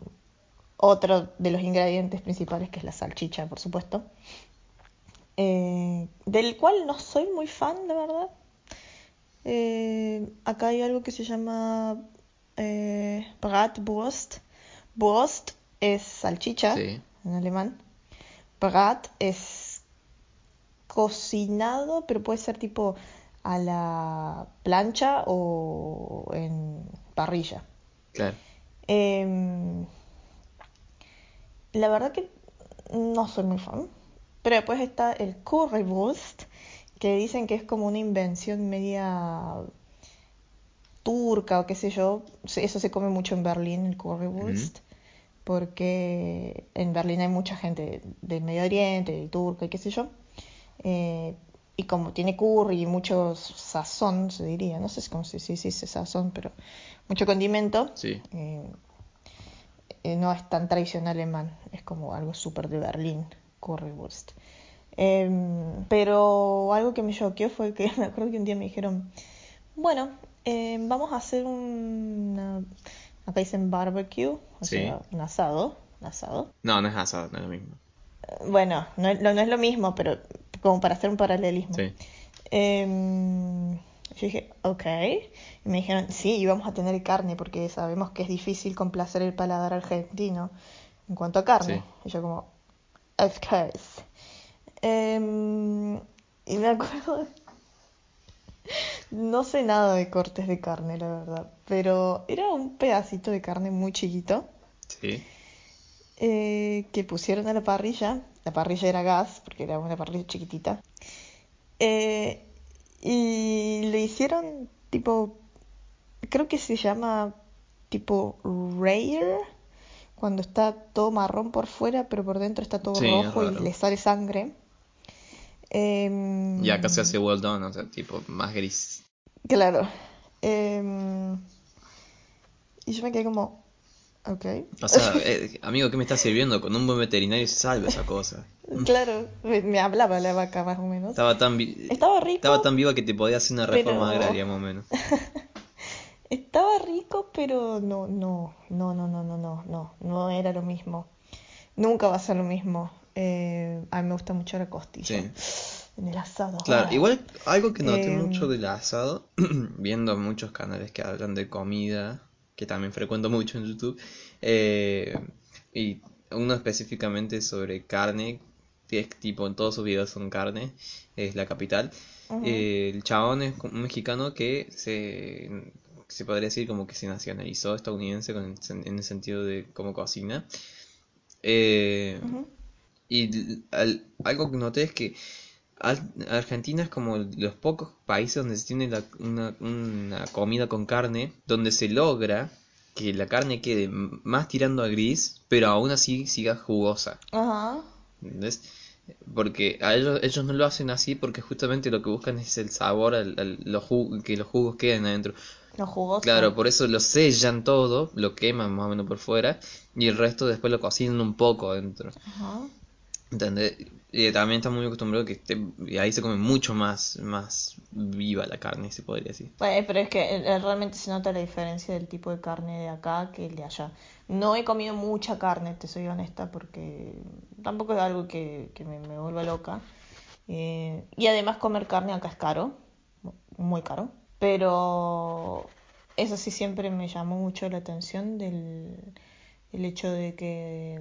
otro de los ingredientes principales que es la salchicha, por supuesto. Eh, del cual no soy muy fan, la verdad. Eh, acá hay algo que se llama Bratwurst. Wurst es salchicha Sí. en alemán. Brat es cocinado, pero puede ser tipo a la plancha o en parrilla. Claro. Em, la verdad que no soy muy fan. Pero después está el Currywurst, que dicen que es como una invención media turca o qué sé yo. Eso se come mucho en Berlín, el Currywurst. Porque en Berlín hay mucha gente del Medio Oriente, de turca y qué sé yo. Eh, y como tiene curry y mucho sazón, se diría, no sé cómo se si se dice sazón, pero mucho condimento, Sí. eh, eh, no es tan tradicional alemán, es como algo súper de Berlín, Currywurst. Em, pero algo que me choqueó fue que me acuerdo que un día me dijeron, bueno, em, vamos a hacer un, acá dicen barbecue, o Sí. sea, un asado, un asado. No, no es asado, no es lo mismo. Bueno, no, no es lo mismo, pero como para hacer un paralelismo. Sí. Em, yo dije, ok. Y me dijeron, sí, íbamos a tener carne porque sabemos que es difícil complacer el paladar argentino en cuanto a carne. Sí. Y yo como, of course. Em, y me acuerdo, no sé nada de cortes de carne, la verdad, pero era un pedacito de carne muy chiquito Sí. eh, que pusieron a la parrilla. La parrilla era gas, porque era una parrilla chiquitita. Eh, y le hicieron tipo, creo que se llama tipo rare, cuando está todo marrón por fuera, pero por dentro está todo Sí, rojo y le sale sangre. Em, Y acá se hace well done, o sea, tipo más gris. Claro. Em, y yo me quedé como, ok. O sea, eh, amigo, ¿qué me estás sirviendo? Con un buen veterinario se salva esa cosa. Claro, me, me hablaba la vaca más o menos. Estaba tan, vi- Estaba rico. estaba tan viva que te podía hacer una reforma pero- agraria, más o menos. Estaba rico, pero no, no, no, no, no, no, no, no, no era lo mismo. Nunca va a ser lo mismo. Eh, a mí me gusta mucho la costilla. En el asado. Claro, Ah. igual algo que noté Em. mucho del asado, viendo muchos canales que hablan de comida, que también frecuento mucho en YouTube, eh, y uno específicamente sobre carne, que es tipo en todos sus videos son carne, es la capital. Eh, el chabón es un mexicano que se, se podría decir como que se nacionalizó estadounidense con el sen- en el sentido de cómo cocina. Eh, y al- algo que noté es que Argentina es como los pocos países donde se tiene la- una, una comida con carne, donde se logra que la carne quede más tirando a gris, pero aún así siga jugosa. Ajá. ¿Entendés? Porque a ellos, ellos no lo hacen así porque justamente lo que buscan es el sabor, al, al- los que los jugos queden adentro. Los jugosos. Claro, por eso lo sellan todo, lo queman más o menos por fuera, y el resto después lo cocinan un poco adentro. Ajá. ¿Entendés? Y también está muy acostumbrado que esté, y ahí se come mucho más, más viva la carne, se podría decir. Bueno, pero es que eh, realmente se nota la diferencia del tipo de carne de acá que el de allá. No he comido mucha carne, te soy honesta, porque tampoco es algo que, que me, me vuelva loca. Eh, y además comer carne acá es caro, muy caro. Pero eso sí siempre me llamó mucho la atención del el hecho de que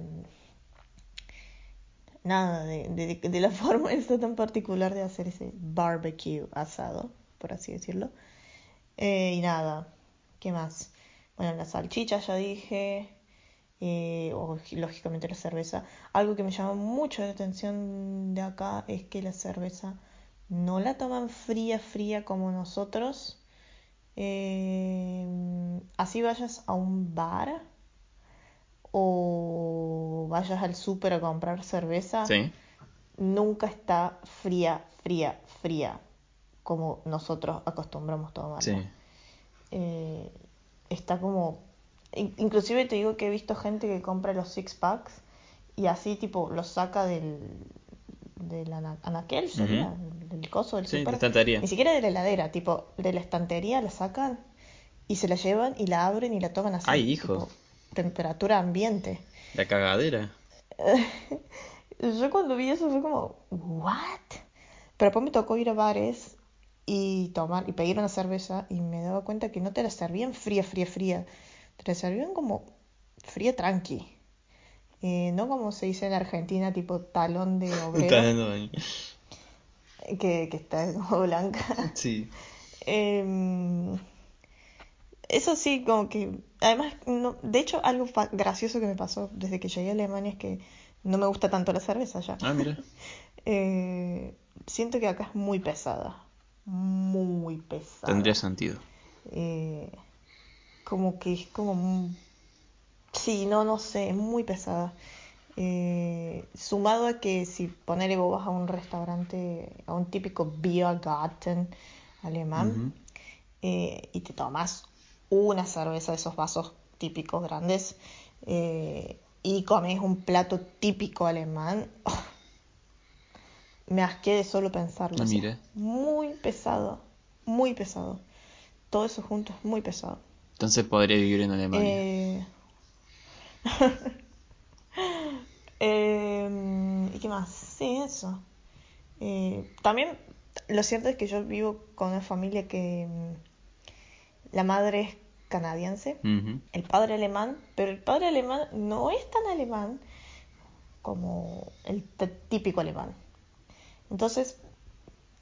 nada, de, de, de la forma esta tan particular de hacer ese barbecue asado, por así decirlo. Eh, y nada, ¿qué más? Bueno, la salchicha ya dije, eh, o lógicamente la cerveza. Algo que me llama mucho la atención de acá es que la cerveza no la toman fría, fría como nosotros. Eh, así vayas a un bar o vayas al súper a comprar cerveza, Sí. nunca está fría, fría, fría, como nosotros acostumbramos tomarla. Sí. Eh, está como... in- Inclusive te digo que he visto gente que compra los six packs y así tipo los saca del, del ana- anaquel, sería, del coso del Sí, de súper. estantería. Ni siquiera de la heladera, tipo de la estantería la sacan y se la llevan y la abren y la toman así. Ay, hijo. tipo, temperatura ambiente. La cagadera. Yo cuando vi eso fue como, ¿what? Pero después me tocó ir a bares y tomar y pedir una cerveza y me daba cuenta que no te la servían fría, fría, fría. Te la servían como fría tranqui. Eh, no como se dice en Argentina, tipo talón de obrero, que, que está como blanca. Sí. Em, eso sí, como que, además, no, de hecho, algo fa- gracioso que me pasó desde que llegué a Alemania es que no me gusta tanto la cerveza ya. Ah, mira. Eh, siento que acá es muy pesada, muy pesada. Tendría sentido. Eh, como que es como, sí, no, no sé, es muy pesada. Eh, sumado a que si ponerle vos vas a un restaurante, a un típico Biergarten alemán, eh, y te tomas una cerveza de esos vasos típicos grandes eh, y comes un plato típico alemán, me asqué de solo pensarlo. Ah, o sea, mira. muy pesado, muy pesado. Todo eso junto es muy pesado. Entonces podría vivir en Alemania. Eh... Em, ¿Y qué más? Sí, eso. Eh, también lo cierto es que yo vivo con una familia que mm, la madre es canadiense, el padre alemán, pero el padre alemán no es tan alemán como el típico alemán. Entonces,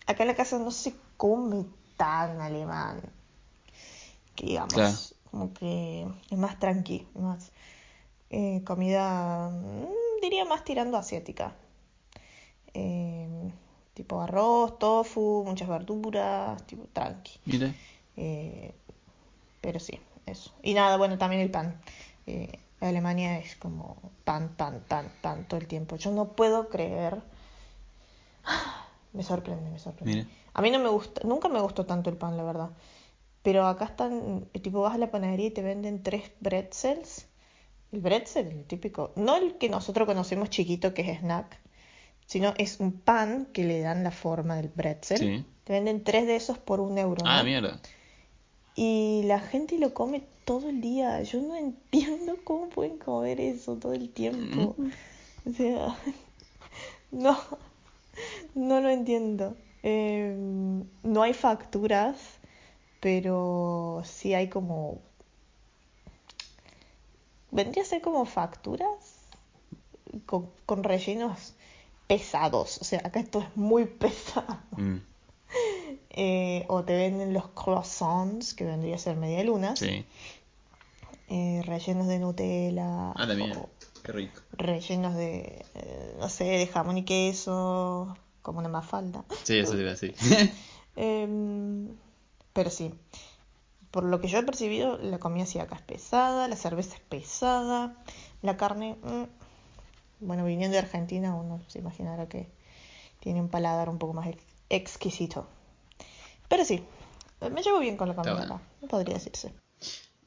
acá en la casa no se come tan alemán, que digamos, Claro. como que es más tranqui, más eh, comida, mm, diría más tirando asiática. Eh, tipo arroz, tofu, muchas verduras, tipo tranqui. Mira. Eh, pero sí, eso. Y nada, bueno, también el pan. Eh, Alemania es como pan, pan, pan, pan todo el tiempo. Yo no puedo creer. Me sorprende, me sorprende. Mira. A mí no me gusta, nunca me gustó tanto el pan, la verdad. Pero acá están, tipo, vas a la panadería y te venden tres pretzels. El pretzel, el típico, no el que nosotros conocemos chiquito que es snack, sino es un pan que le dan la forma del pretzel. Sí. Te venden tres de esos por un euro. Ah, ¿no? mierda. Y la gente lo come todo el día. Yo no entiendo cómo pueden comer eso todo el tiempo. O sea, no, no lo entiendo. Eh, no hay facturas, pero sí hay como... Vendría a ser como facturas con, con rellenos pesados. O sea, acá esto es muy pesado. Mm, Eh, o te venden los croissants, que vendría a ser media luna, Sí. eh, rellenos de Nutella, Ah, también. o Qué rico. rellenos de, eh, no sé, de jamón y queso, como una mafalda. Sí, eso te iba a decir. Em, pero sí, por lo que yo he percibido, la comida acá es pesada, la cerveza es pesada, la carne, mm, bueno, viniendo de Argentina, uno se imaginará que tiene un paladar un poco más ex- exquisito. Pero sí, me llevo bien con la comida bueno. podría decirse.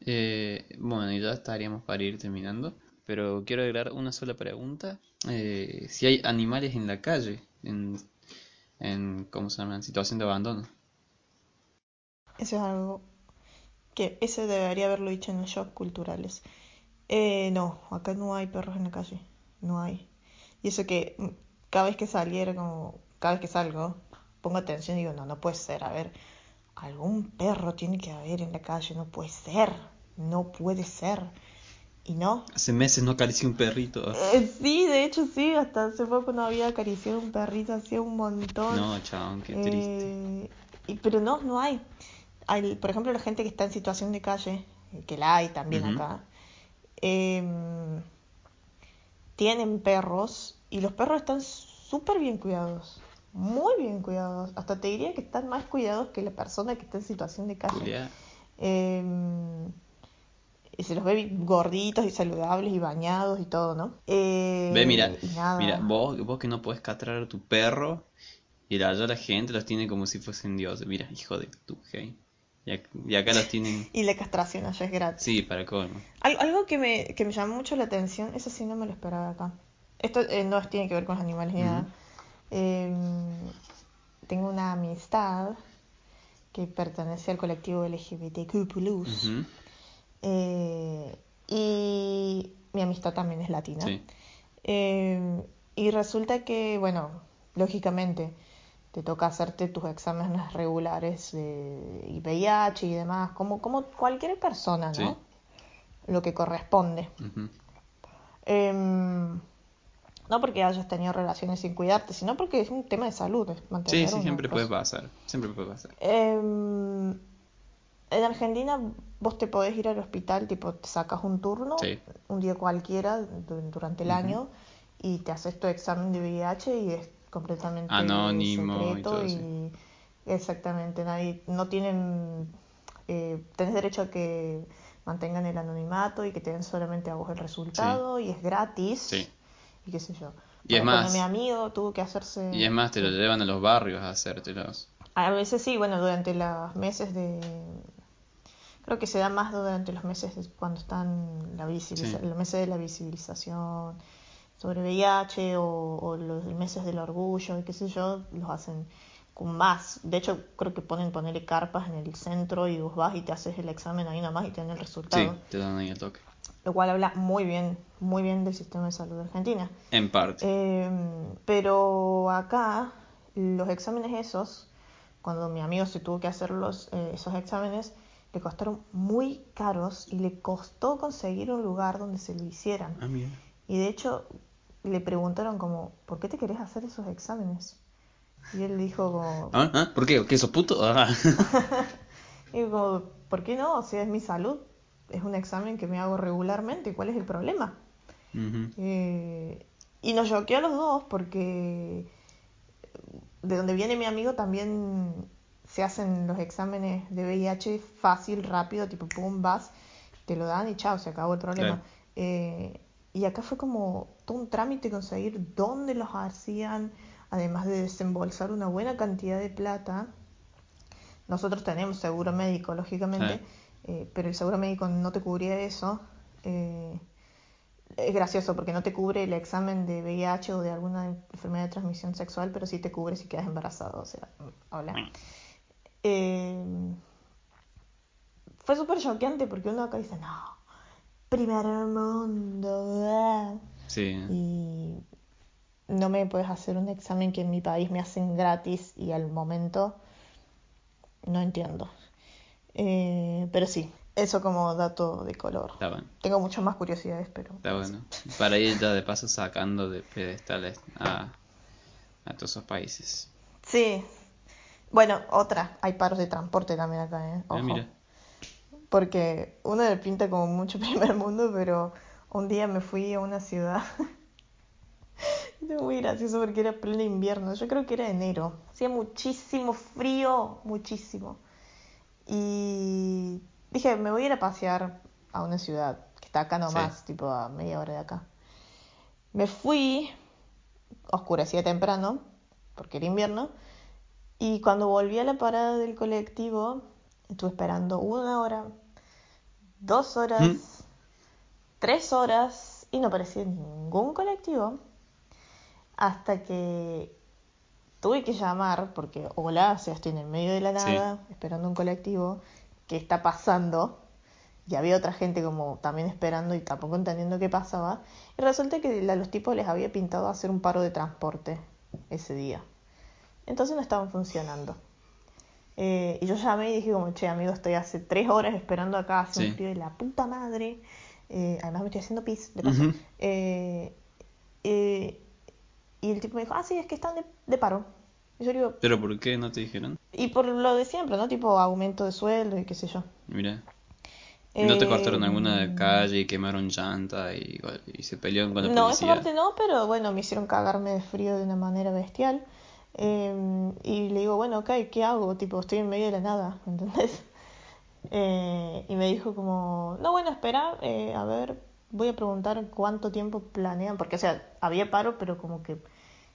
Eh, bueno, y ya estaríamos para ir terminando. Pero quiero agregar una sola pregunta. Eh, si hay animales en la calle, en, en ¿cómo se llama? En situación de abandono. Eso es algo que ese debería haberlo dicho en los shows culturales. Eh, no, acá no hay perros en la calle, no hay. Y eso que mm, cada vez que saliera, como cada vez que salgo, pongo atención y digo, no, no puede ser, a ver, algún perro tiene que haber en la calle, no puede ser, no puede ser. Y no. Hace meses no acaricié un perrito. Eh, sí, de hecho sí, hasta hace poco no había acariciado un perrito, hacía un montón. No, chabón, qué triste. Eh, y, pero no, no hay. hay. Por ejemplo, la gente que está en situación de calle, que la hay también acá, em, tienen perros y los perros están súper bien cuidados, muy bien cuidados. Hasta te diría que están más cuidados que la persona que está en situación de calle. Em, y se los ve gorditos y saludables y bañados y todo, ¿no? Eh, Ve, mira, mira, vos, vos que no podés castrar a tu perro y allá la gente los tiene como si fuesen dioses. Mira, hijo de tu hey. Y, ac- y acá los tienen, Y la castración allá es gratis. sí, para colmo. Al- Algo que me, que me llamó mucho la atención, eso sí no me lo esperaba acá. Esto eh, no tiene que ver con los animales ni nada. Em, tengo una amistad que pertenece al colectivo LGBTQ+. Ujú, eh, y mi amistad también es latina. Sí, Eh, y resulta que, bueno, lógicamente te toca hacerte tus exámenes regulares de y VIH y demás, como, como cualquier persona, ¿no? Sí. Lo que corresponde. Em, no porque hayas tenido relaciones sin cuidarte, sino porque es un tema de salud. Sí, mantener sí, una siempre puede pasar. Siempre puede pasar. Em, en Argentina vos te podés ir al hospital, tipo te sacas un turno, Sí. un día cualquiera du- durante el año y te haces tu examen de VIH y es completamente Anónimo y todo, y, sí. exactamente nadie no tienen eh, tenés derecho a que mantengan el anonimato y que te den solamente a vos el resultado y es gratis Sí. Y qué sé yo. Y es cuando más- mi amigo tuvo que hacerse Y es más, te lo llevan a los barrios a hacértelos. a veces sí, bueno, durante los meses de... Creo que se da más durante los meses de- cuando están la visibiliza- Sí. los meses de la visibilización sobre VIH o, o los meses del orgullo y qué sé yo, los hacen con más. De hecho, creo que ponen ponerle carpas en el centro y vos vas y te haces el examen ahí nada más y tienes el resultado. Sí, te dan ahí el toque. Lo cual habla muy bien, muy bien del sistema de salud de Argentina. En parte. Eh, pero acá, los exámenes esos, cuando mi amigo se tuvo que hacer los, eh, esos exámenes, le costaron muy caros y le costó conseguir un lugar donde se lo hicieran. Ah, mira. Y de hecho, le preguntaron como, ¿por qué te querés hacer esos exámenes? Y él dijo como, ¿Ah? ¿Ah? ¿Por qué? ¿Qué sos puto? Ah. y como, ¿por qué no? O sea, es mi salud. Es un examen que me hago regularmente. ¿Cuál es el problema? Eh, y nos choqueó a los dos porque de donde viene mi amigo también se hacen los exámenes de VIH fácil, rápido, tipo pum, vas, te lo dan y chao, se acabó el problema. Claro. Eh, y acá fue como todo un trámite conseguir dónde los hacían, además de desembolsar una buena cantidad de plata. Nosotros tenemos seguro médico, lógicamente, Sí. Eh, pero el seguro médico no te cubría eso. Eh, es gracioso porque no te cubre el examen de VIH o de alguna enfermedad de transmisión sexual, pero sí te cubre si quedas embarazado. O sea, hola. Eh, fue súper choqueante porque uno acá dice, no, primer mundo. ah". Sí. Y no me puedes hacer un examen que en mi país me hacen gratis y al momento no entiendo. Eh, pero sí, eso como dato de color. Está bueno. Tengo muchas más curiosidades, pero... Está bueno. Para ir ya de paso sacando de pedestales a, a todos esos países. Sí. Bueno, otra, hay paros de transporte también acá, ¿eh? Ah, mira. Porque uno le pinta como mucho primer mundo, pero un día me fui a una ciudad. Muy gracioso porque era pleno invierno. Yo creo que era enero. Hacía muchísimo frío, muchísimo. Y dije, me voy a ir a pasear a una ciudad que está acá nomás, Sí. tipo a media hora de acá. Me fui, oscurecía temprano, porque era invierno, y cuando volví a la parada del colectivo, estuve esperando una hora, dos horas, ¿Mm? tres horas, y no aparecía ningún colectivo, hasta que tuve que llamar, porque hola, o sea, estoy en el medio de la Sí. nada, esperando un colectivo, que está pasando, y había otra gente como también esperando y tampoco entendiendo qué pasaba, y resulta que a los tipos les había pintado hacer un paro de transporte ese día. Entonces no estaban funcionando. Eh, y yo llamé y dije como, che, amigo, estoy hace tres horas esperando acá, hace Sí. un frío de la puta madre. Eh, además me estoy haciendo pis, de paso. Eh, y el tipo me dijo, ah, sí, es que están de, de paro. Y yo digo, ¿Pero por qué no te dijeron? y por lo de siempre, ¿no? Tipo aumento de sueldo y qué sé yo. Mira. ¿No te Eh, cortaron alguna de calle y quemaron llanta y, y se pelearon con la No, esa policía? parte no, pero bueno, me hicieron cagarme de frío de una manera bestial. Eh, y le digo, bueno, ok, ¿qué hago? Tipo, estoy en medio de la nada, ¿entendés? Eh, y me dijo como, no, bueno, espera, eh, a ver, voy a preguntar cuánto tiempo planean, porque, o sea, había paro, pero como que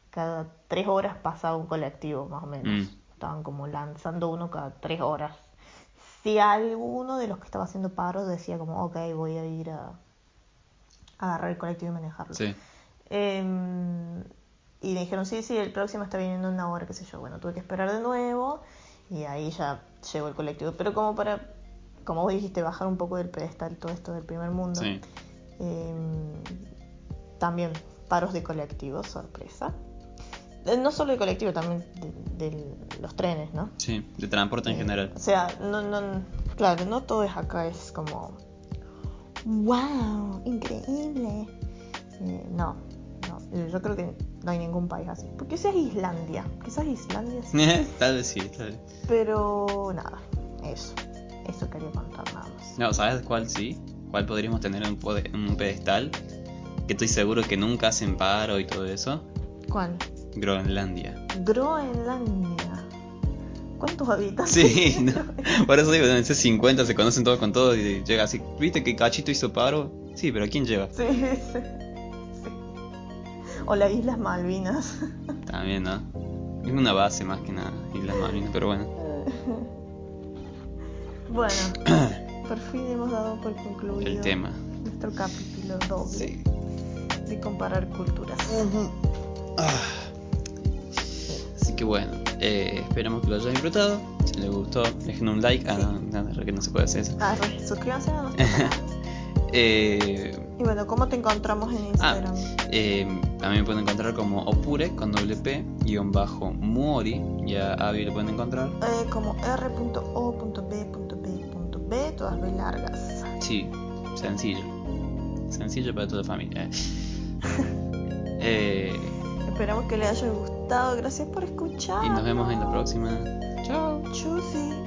cada tres horas pasaba un colectivo, más o menos. Mm. Estaban como lanzando uno cada tres horas. Si alguno de los que estaba haciendo paro decía como, ok, voy a ir a, a agarrar el colectivo y manejarlo. Sí. Em, y me dijeron, sí, sí, el próximo está viniendo en una hora, qué sé yo. Bueno, tuve que esperar de nuevo y ahí ya llegó el colectivo. Pero como para, como vos dijiste, bajar un poco del pedestal todo esto del primer mundo. Sí. Em, también paros de colectivos, sorpresa. Eh, No solo de colectivo, también de, de los trenes, ¿no? Sí, de transporte en Eh, general. O sea, no, no, claro, no todo es acá, es como, wow, increíble. Eh, no, no, eh, yo creo que no hay ningún país así. Porque sea Islandia, quizás Islandia sí. tal vez sí, tal vez. Pero nada, eso, eso quería contar nada más. No, ¿sabes cuál sí? ¿Cuál podríamos tener en un, pedestal? Que estoy seguro que nunca hacen paro y todo eso. ¿Cuál? Groenlandia. Groenlandia. ¿Cuántos habitantes? Sí, no. por eso digo, en ese 50 se conocen todos con todos y llega así, ¿viste que Cachito hizo paro? Sí, pero ¿a quién lleva? Sí, sí, sí. O las Islas Malvinas. También, ¿no? Es una base más que nada, Islas Malvinas, pero bueno. Bueno, por fin hemos dado por concluido El tema. nuestro capítulo doble Sí. de comparar culturas. Ah. Así que bueno, Eh, esperamos que lo hayan disfrutado. Si les gustó, dejen un like. Ah, Sí. no, no, que no se puede hacer eso. Ah, suscríbanse a nuestro canal. Eh, Y bueno, ¿cómo te encontramos en Ah, Instagram? eh, a mí me pueden encontrar como Opure con doble P guion bajo Muori. Ya a Abby lo pueden encontrar. Eh, como r.o.b.b.b, todas B largas. Sí, sencillo. Sencillo para toda la familia. Eh, Esperamos que les haya gustado. Gracias por escuchar. y nos vemos en la próxima. Chao. Chusi.